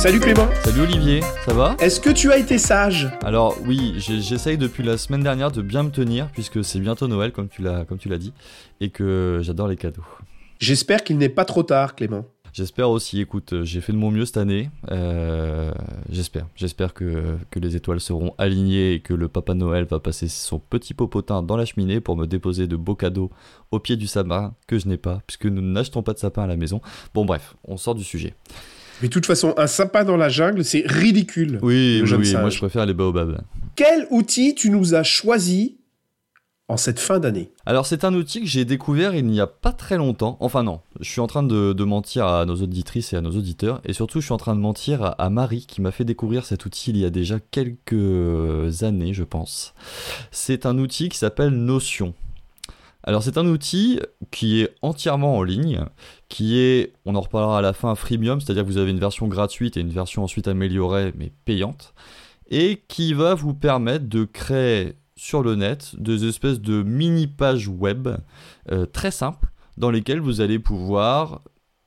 Salut Clément. Salut Olivier, ça va? Est-ce que tu as été sage? Alors oui, j'essaye depuis la semaine dernière de bien me tenir puisque c'est bientôt Noël comme tu l'as dit et que j'adore les cadeaux. J'espère qu'il n'est pas trop tard Clément. J'espère aussi, écoute, j'ai fait de mon mieux cette année. Euh, j'espère. J'espère que, que, les étoiles seront alignées et que le Papa Noël va passer son petit popotin dans la cheminée pour me déposer de beaux cadeaux au pied du sapin que je n'ai pas, puisque nous n'achetons pas de sapin à la maison. Bon, bref, on sort du sujet. Mais de toute façon, un sapin dans la jungle, c'est ridicule. Oui, oui, moi je préfère les baobabs. Quel outil tu nous as choisi en cette fin d'année? Alors c'est un outil que j'ai découvert il n'y a pas très longtemps. Enfin non, je suis en train de, mentir à nos auditrices et à nos auditeurs. Et surtout je suis en train de mentir à, Marie qui m'a fait découvrir cet outil il y a déjà quelques années je pense. C'est un outil qui s'appelle Notion. Alors c'est un outil qui est entièrement en ligne, qui est, on en reparlera à la fin, freemium, c'est-à-dire que vous avez une version gratuite et une version ensuite améliorée mais payante, et qui va vous permettre de créer sur le net des espèces de mini pages web euh, très simples dans lesquelles vous allez pouvoir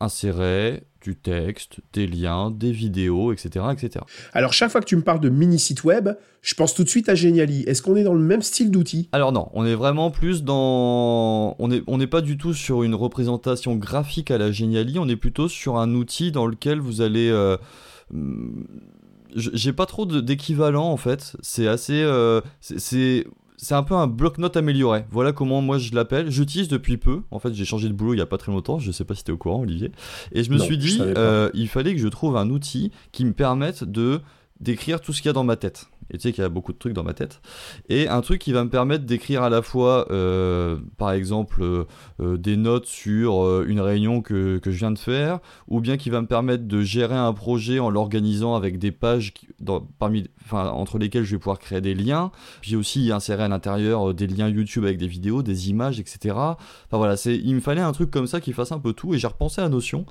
insérer du texte, des liens, des vidéos, etc., etc. Alors chaque fois que tu me parles de mini site web, je pense tout de suite à Geniali. Est-ce qu'on est dans le même style d'outil? Alors non, on est vraiment plus dans... On n'est on pas du tout sur une représentation graphique à la Geniali, on est plutôt sur un outil dans lequel vous allez... Euh, j'ai pas trop d'équivalent en fait. C'est assez. Euh, c'est c'est un peu un bloc-notes amélioré. Voilà comment moi je l'appelle. J'utilise depuis peu. En fait, j'ai changé de boulot il y a pas très longtemps. Je sais pas si tu es au courant, Olivier. Et je me suis dit, euh, il fallait que je trouve un outil qui me permette de d'écrire tout ce qu'il y a dans ma tête. Et tu sais qu'il y a beaucoup de trucs dans ma tête. Et un truc qui va me permettre d'écrire à la fois, euh, par exemple, euh, euh, des notes sur une réunion que, que, je viens de faire, ou bien qui va me permettre de gérer un projet en l'organisant avec des pages parmi, entre lesquelles je vais pouvoir créer des liens, puis aussi insérer à l'intérieur des liens YouTube avec des vidéos, des images, etc. Enfin voilà, il me fallait un truc comme ça qui fasse un peu tout, et j'ai repensé à Notion,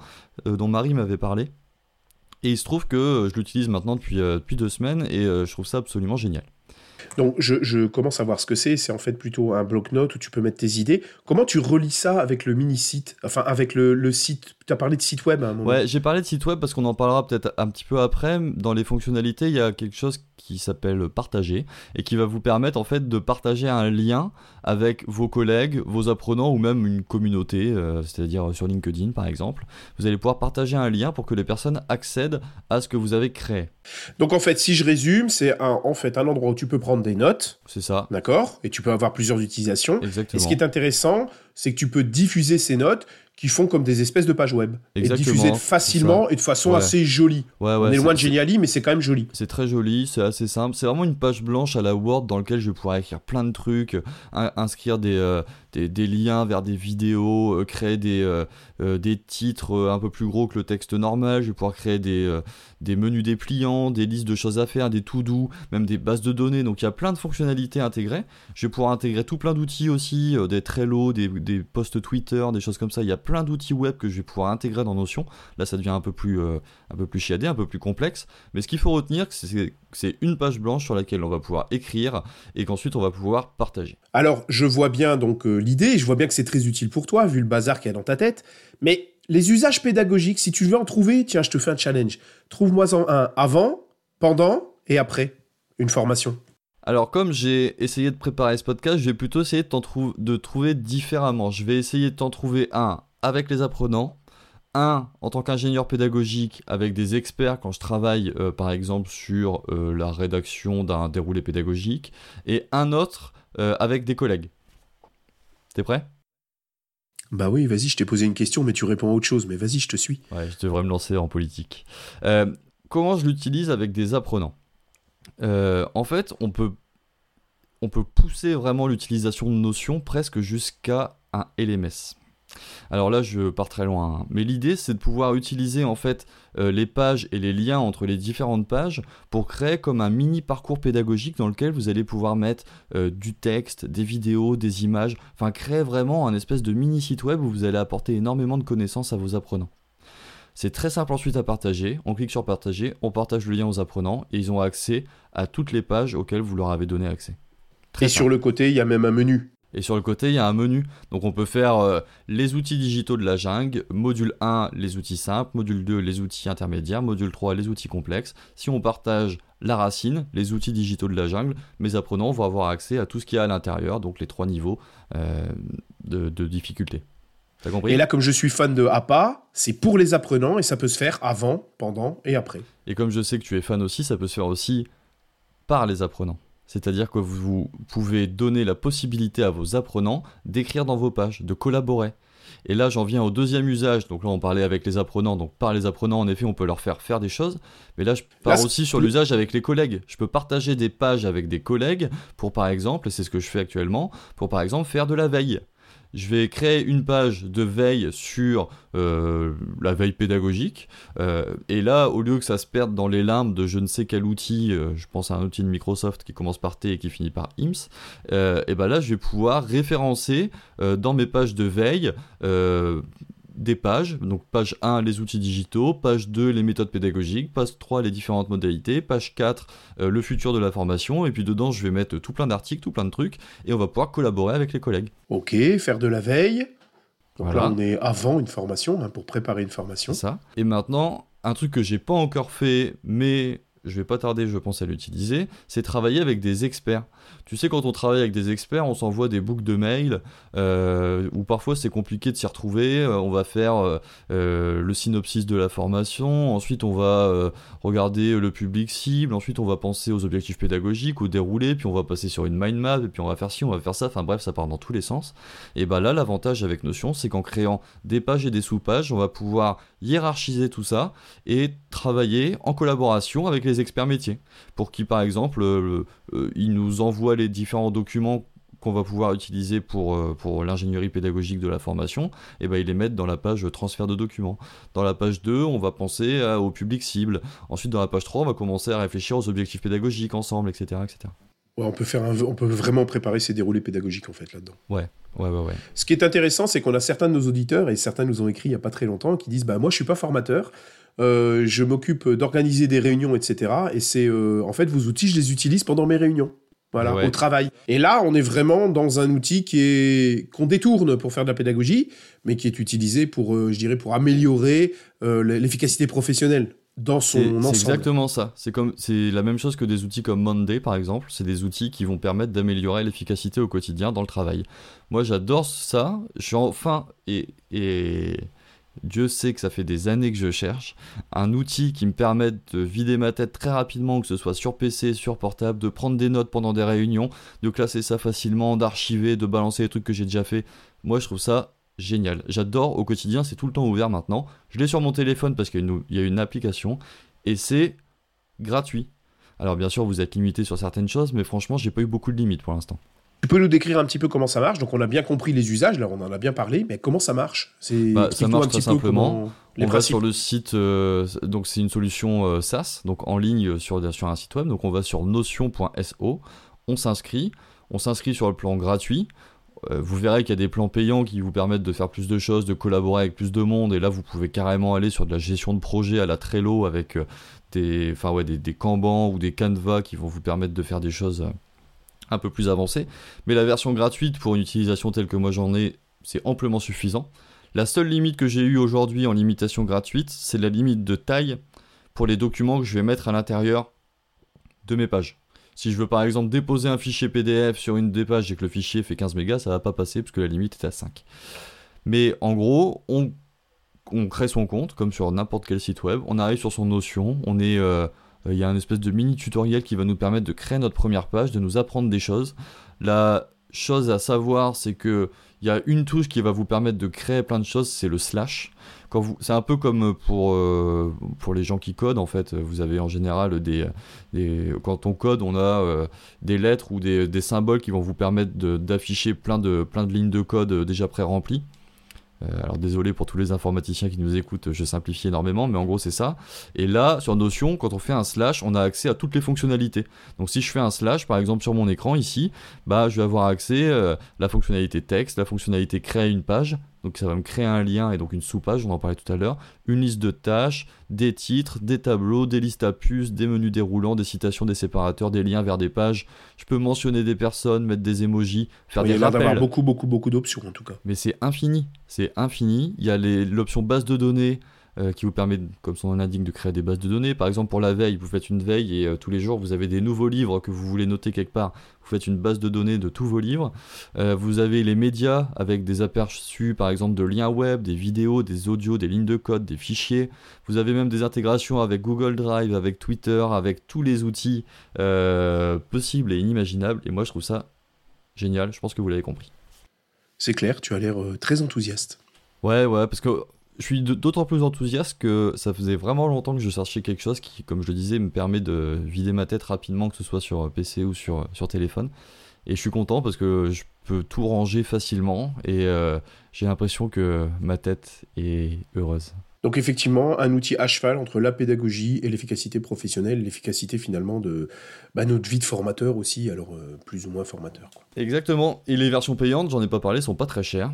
dont Marie m'avait parlé. Et il se trouve que euh, je l'utilise maintenant depuis, euh, deux semaines et euh, je trouve ça absolument génial. Donc je, commence à voir ce que c'est. C'est en fait plutôt un bloc-notes où tu peux mettre tes idées. Comment tu relis ça avec le mini-site Enfin, avec le, site. Tu as parlé de site web à un moment. Ouais, j'ai parlé de site web parce qu'on en parlera peut-être un petit peu après. Dans les fonctionnalités, il y a quelque chose qui s'appelle partager et qui va vous permettre en fait de partager un lien avec vos collègues, vos apprenants ou même une communauté, euh, c'est-à-dire sur LinkedIn par exemple. Vous allez pouvoir partager un lien pour que les personnes accèdent à ce que vous avez créé. Donc en fait, si je résume, c'est en fait un endroit où tu peux prendre des notes. C'est ça. D'accord? Et tu peux avoir plusieurs utilisations. Exactement. Et ce qui est intéressant, c'est que tu peux diffuser ces notes qui font comme des espèces de pages web. Exactement, et diffusées facilement et de façon assez jolie. Ouais, ouais, On est, loin de Geniali, mais c'est quand même joli. C'est très joli, c'est assez simple. C'est vraiment une page blanche à la Word dans laquelle je vais pouvoir écrire plein de trucs, inscrire des, euh, des, liens vers des vidéos, euh, créer des, euh, des titres un peu plus gros que le texte normal. Je vais pouvoir créer des, des menus dépliants, des listes de choses à faire, des to-do, même des bases de données. Donc il y a plein de fonctionnalités intégrées. Je vais pouvoir intégrer tout plein d'outils aussi, des Trello, des, des posts Twitter, des choses comme ça. Il y a plein d'outils web que je vais pouvoir intégrer dans Notion. Là, ça devient un peu plus, euh, un peu plus chiadé, un peu plus complexe. Mais ce qu'il faut retenir, c'est c'est une page blanche sur laquelle on va pouvoir écrire et qu'ensuite on va pouvoir partager. Alors, je vois bien donc euh, l'idée, je vois bien que c'est très utile pour toi, vu le bazar qu'il y a dans ta tête. Mais les usages pédagogiques, si tu veux en trouver, tiens, je te fais un challenge. Trouve-moi un avant, pendant et après une formation. Alors, comme j'ai essayé de préparer ce podcast, je vais plutôt essayer de, de trouver différemment. Je vais essayer de t'en trouver un avec les apprenants, un en tant qu'ingénieur pédagogique avec des experts quand je travaille euh, par exemple sur euh, la rédaction d'un déroulé pédagogique, et un autre euh, avec des collègues. T'es prêt? Bah oui, vas-y, je t'ai posé une question, mais tu réponds à autre chose, mais vas-y, je te suis. Ouais, je devrais me lancer en politique. comment je l'utilise avec des apprenants? En fait, on peut, on peut pousser vraiment l'utilisation de notions presque jusqu'à un LMS. Alors là, je pars très loin, hein. mais l'idée c'est de pouvoir utiliser en fait euh, les pages et les liens entre les différentes pages pour créer comme un mini parcours pédagogique dans lequel vous allez pouvoir mettre euh, du texte, des vidéos, des images, enfin créer vraiment un espèce de mini site web où vous allez apporter énormément de connaissances à vos apprenants. C'est très simple ensuite à partager. On clique sur partager, on partage le lien aux apprenants et ils ont accès à toutes les pages auxquelles vous leur avez donné accès. et sur le côté, il y a même un menu. Et sur le côté, il y a un menu. Donc on peut faire euh, les outils digitaux de la jungle, module 1, les outils simples, module 2, les outils intermédiaires, module 3, les outils complexes. Si on partage la racine, les outils digitaux de la jungle, mes apprenants vont avoir accès à tout ce qu'il y a à l'intérieur, donc les trois niveaux euh, de, de difficulté. T'as compris? Et là, comme je suis fan de APA, c'est pour les apprenants et ça peut se faire avant, pendant et après. Et comme je sais que tu es fan aussi, ça peut se faire aussi par les apprenants. C'est-à-dire que vous pouvez donner la possibilité à vos apprenants d'écrire dans vos pages, de collaborer. Et là, j'en viens au deuxième usage. Donc là, on parlait avec les apprenants. Donc par les apprenants, en effet, on peut leur faire faire des choses. Mais là, je pars aussi sur l'usage avec les collègues. Je peux partager des pages avec des collègues pour, par exemple, et c'est ce que je fais actuellement, pour, par exemple, faire de la veille je vais créer une page de veille sur euh, la veille pédagogique. Euh, et là, au lieu que ça se perde dans les limbes de je ne sais quel outil, euh, je pense à un outil de Microsoft qui commence par T et qui finit par IMS, et ben là, je vais pouvoir référencer dans mes pages de veille des pages. Donc page 1, les outils digitaux, page 2, les méthodes pédagogiques, page 3, les différentes modalités, page 4, euh, le futur de la formation, et puis dedans, je vais mettre tout plein d'articles, tout plein de trucs, et on va pouvoir collaborer avec les collègues. Ok, faire de la veille. Donc là, on est avant une formation, hein, pour préparer une formation. ça. Et maintenant, un truc que j'ai pas encore fait, mais je vais pas tarder, je pense, à l'utiliser, c'est travailler avec des experts. Tu sais, quand on travaille avec des experts, on s'envoie des boucles de mails, euh, où parfois c'est compliqué de s'y retrouver. Euh, on va faire euh, le synopsis de la formation, ensuite on va regarder le public cible, ensuite on va penser aux objectifs pédagogiques, au déroulé, puis on va passer sur une mind map, et puis on va faire ci, on va faire ça. Enfin bref, ça part dans tous les sens. Et bah là, l'avantage avec Notion, c'est qu'en créant des pages et des sous-pages, on va pouvoir hiérarchiser tout ça et travailler en collaboration avec les experts métiers pour qu'ils par exemple euh, euh, ils nous envoient les différents documents qu'on va pouvoir utiliser pour, euh, pour l'ingénierie pédagogique de la formation, et ben ils les mettent dans la page transfert de documents. Dans la page 2, on va penser au public cible. Ensuite, dans la page 3, on va commencer à réfléchir aux objectifs pédagogiques ensemble, etc. etc. Ouais, on, peut faire on peut vraiment préparer ces déroulés pédagogiques en fait là-dedans. Ouais, ouais, ouais, ouais. Ce qui est intéressant, c'est qu'on a certains de nos auditeurs, et certains nous ont écrit il n'y a pas très longtemps, qui disent bah, Moi, je suis pas formateur, euh, je m'occupe d'organiser des réunions, etc. Et c'est euh, en fait vos outils, je les utilise pendant mes réunions. Voilà, au travail. Et là, on est vraiment dans un outil qui est qu'on détourne pour faire de la pédagogie, mais qui est utilisé pour, euh, je dirais, pour améliorer l'efficacité professionnelle dans son ensemble. C'est exactement ça. C'est comme c'est la même chose que des outils comme Monday par exemple. C'est des outils qui vont permettre d'améliorer l'efficacité au quotidien dans le travail. Moi, j'adore ça. Je suis enfin et, et Dieu sait que ça fait des années que je cherche un outil qui me permette de vider ma tête très rapidement, que ce soit sur PC, sur portable, de prendre des notes pendant des réunions, de classer ça facilement, d'archiver, de balancer les trucs que j'ai déjà fait. Moi, je trouve ça génial. J'adore au quotidien, c'est tout le temps ouvert maintenant. Je l'ai sur mon téléphone parce qu'il y, a une application et c'est gratuit. Alors bien sûr, vous êtes limité sur certaines choses, mais franchement, j'ai pas eu beaucoup de limites pour l'instant. Tu peux nous décrire un petit peu comment ça marche? Donc on a bien compris les usages, là on en a bien parlé, mais comment ça marche? Bah, Ça marche très simplement. on va sur le site, euh, donc c'est une solution euh, SaaS, donc en ligne sur, sur un site web. Donc on va sur notion.so, on s'inscrit, on s'inscrit sur le plan gratuit. Euh, vous verrez qu'il y a des plans payants qui vous permettent de faire plus de choses, de collaborer avec plus de monde, et là vous pouvez carrément aller sur de la gestion de projet à la Trello avec des, enfin ouais, des, des Kanban ou des Canva qui vont vous permettre de faire des choses un peu plus avancé. Mais la version gratuite pour une utilisation telle que moi j'en ai, c'est amplement suffisant. La seule limite que j'ai eue aujourd'hui en limitation gratuite, c'est la limite de taille pour les documents que je vais mettre à l'intérieur de mes pages. Si je veux par exemple déposer un fichier PDF sur une des pages et que le fichier fait 15 mégas, ça va pas passer parce que la limite est à 5. Mais en gros, on, crée son compte comme sur n'importe quel site web, on arrive sur son Notion, on est euh, il y a un espèce de mini tutoriel qui va nous permettre de créer notre première page, de nous apprendre des choses. La chose à savoir, c'est que il y a une touche qui va vous permettre de créer plein de choses, c'est le slash. c'est un peu comme pour, euh, pour les gens qui codent, en fait. Vous avez en général des, quand on code, on a euh, des lettres ou des, des, symboles qui vont vous permettre d'afficher plein de, plein de lignes de code déjà pré-remplies. Euh, alors désolé pour tous les informaticiens qui nous écoutent, je simplifie énormément, mais en gros c'est ça. Et là, sur Notion, quand on fait un slash, on a accès à toutes les fonctionnalités. Donc si je fais un slash, par exemple sur mon écran ici, bah je vais avoir accès à euh, la fonctionnalité texte, la fonctionnalité créer une page. Donc ça va me créer un lien et donc une sous-page, on en parlait tout à l'heure, une liste de tâches, des titres, des tableaux, des listes à puces, des menus déroulants, des citations, des séparateurs, des liens vers des pages. Je peux mentionner des personnes, mettre des emojis, faire Il y des a l'air d'avoir rappels. beaucoup, beaucoup, beaucoup d'options en tout cas. Mais c'est infini, c'est infini. Il y a l'option base de données euh, qui vous permet, comme son nom l'indique, de créer des bases de données. Par exemple, pour la veille, vous faites une veille et euh, tous les jours, vous avez des nouveaux livres que vous voulez noter quelque part. Vous faites une base de données de tous vos livres. Euh, vous avez les médias avec des aperçus, par exemple, de liens web, des vidéos, des audios, des lignes de code, des fichiers. Vous avez même des intégrations avec Google Drive, avec Twitter, avec tous les outils possibles et inimaginables. Et moi, je trouve ça génial. Je pense que vous l'avez compris. C'est clair, tu as l'air très enthousiaste. Ouais, ouais, parce que je suis d'autant plus enthousiaste que ça faisait vraiment longtemps que je cherchais quelque chose qui, comme je le disais, me permet de vider ma tête rapidement, que ce soit sur PC ou sur, sur téléphone. Et je suis content parce que je peux tout ranger facilement et euh, j'ai l'impression que ma tête est heureuse. Donc effectivement, un outil à cheval entre la pédagogie et l'efficacité professionnelle, l'efficacité finalement de bah, notre vie de formateur aussi, alors euh, plus ou moins formateur. quoi. Exactement. Et les versions payantes, j'en ai pas parlé, sont pas très chères.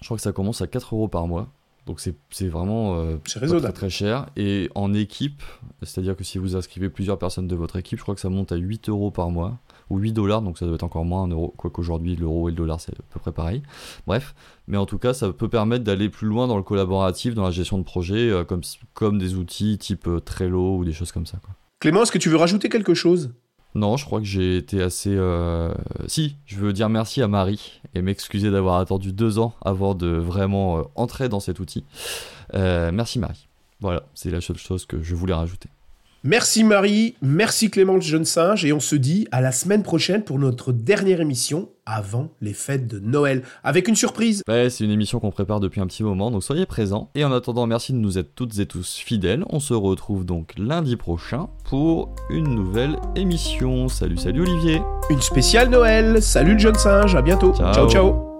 Je crois que ça commence à 4 euros par mois. Donc c'est vraiment euh, très très cher. Et en équipe, c'est-à-dire que si vous inscrivez plusieurs personnes de votre équipe, je crois que ça monte à 8 euros par mois. Ou 8 dollars, donc ça doit être encore moins un euro. Quoique aujourd'hui, l'euro et le dollar, c'est à peu près pareil. Bref. Mais en tout cas, ça peut permettre d'aller plus loin dans le collaboratif, dans la gestion de projet, euh, comme, comme des outils type euh, Trello ou des choses comme ça. Quoi. Clément, est-ce que tu veux rajouter quelque chose? Non, je crois que j'ai été assez. euh, Si, je veux dire merci à Marie et m'excuser d'avoir attendu deux ans avant de vraiment euh, entrer dans cet outil. Euh, merci Marie. Voilà, c'est la seule chose que je voulais rajouter. Merci Marie, merci Clément le jeune singe, et on se dit à la semaine prochaine pour notre dernière émission avant les fêtes de Noël, avec une surprise. Ouais, c'est une émission qu'on prépare depuis un petit moment, donc soyez présents. Et en attendant, merci de nous être toutes et tous fidèles. On se retrouve donc lundi prochain pour une nouvelle émission. Salut, salut Olivier Une spéciale Noël. Salut le jeune singe, à bientôt. Ciao. ciao. ciao.